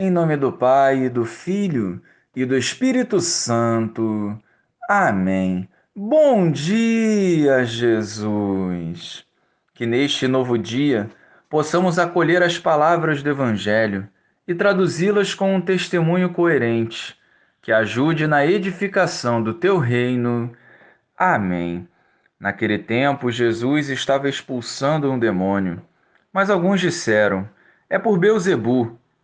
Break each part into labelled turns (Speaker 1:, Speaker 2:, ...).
Speaker 1: Em nome do Pai, do Filho e do Espírito Santo. Amém. Bom dia, Jesus! Que neste novo dia possamos acolher as palavras do Evangelho e traduzi-las com um testemunho coerente que ajude na edificação do teu reino. Amém. Naquele tempo, Jesus estava expulsando um demônio, mas alguns disseram: É por Beuzebu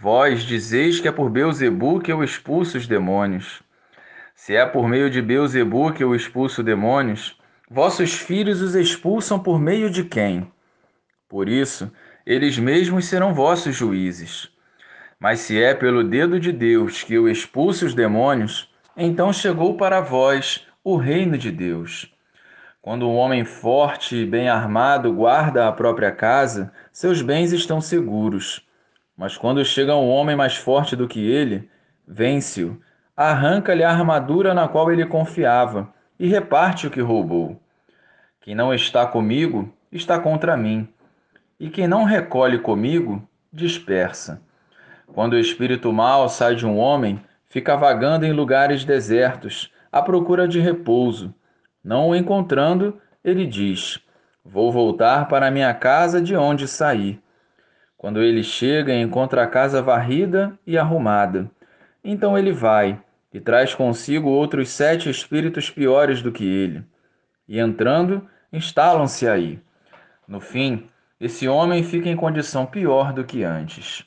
Speaker 1: Vós dizeis que é por Beuzebu que eu expulso os demônios. Se é por meio de Beuzebu que eu expulso demônios, vossos filhos os expulsam por meio de quem? Por isso, eles mesmos serão vossos juízes. Mas se é pelo dedo de Deus que eu expulso os demônios, então chegou para vós o reino de Deus. Quando um homem forte e bem armado guarda a própria casa, seus bens estão seguros. Mas quando chega um homem mais forte do que ele, vence-o, arranca-lhe a armadura na qual ele confiava e reparte o que roubou. Quem não está comigo está contra mim, e quem não recolhe comigo dispersa. Quando o espírito mau sai de um homem, fica vagando em lugares desertos, à procura de repouso. Não o encontrando, ele diz: Vou voltar para minha casa de onde saí. Quando ele chega, encontra a casa varrida e arrumada. Então ele vai e traz consigo outros sete espíritos piores do que ele. E entrando, instalam-se aí. No fim, esse homem fica em condição pior do que antes.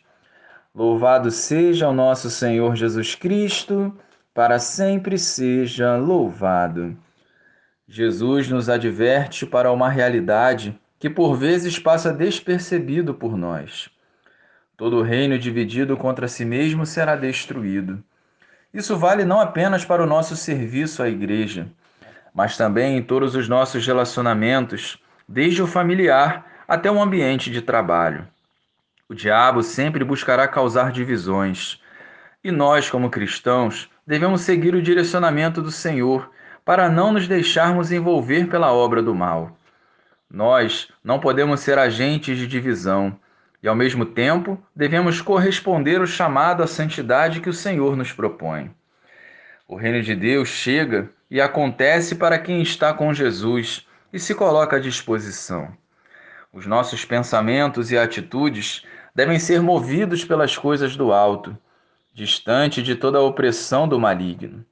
Speaker 1: Louvado seja o nosso Senhor Jesus Cristo, para sempre seja louvado. Jesus nos adverte para uma realidade que por vezes passa despercebido por nós. Todo reino dividido contra si mesmo será destruído. Isso vale não apenas para o nosso serviço à igreja, mas também em todos os nossos relacionamentos, desde o familiar até o ambiente de trabalho. O diabo sempre buscará causar divisões, e nós, como cristãos, devemos seguir o direcionamento do Senhor para não nos deixarmos envolver pela obra do mal. Nós não podemos ser agentes de divisão e, ao mesmo tempo, devemos corresponder ao chamado à santidade que o Senhor nos propõe. O reino de Deus chega e acontece para quem está com Jesus e se coloca à disposição. Os nossos pensamentos e atitudes devem ser movidos pelas coisas do alto, distante de toda a opressão do maligno.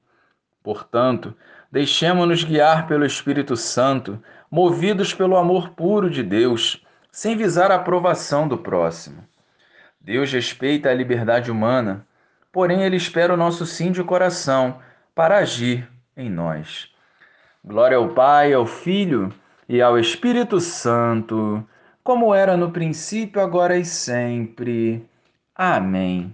Speaker 1: Portanto, deixemos-nos guiar pelo Espírito Santo movidos pelo amor puro de Deus, sem visar a aprovação do próximo. Deus respeita a liberdade humana, porém ele espera o nosso sim de coração para agir em nós. Glória ao Pai, ao Filho e ao Espírito Santo, como era no princípio, agora e sempre. Amém.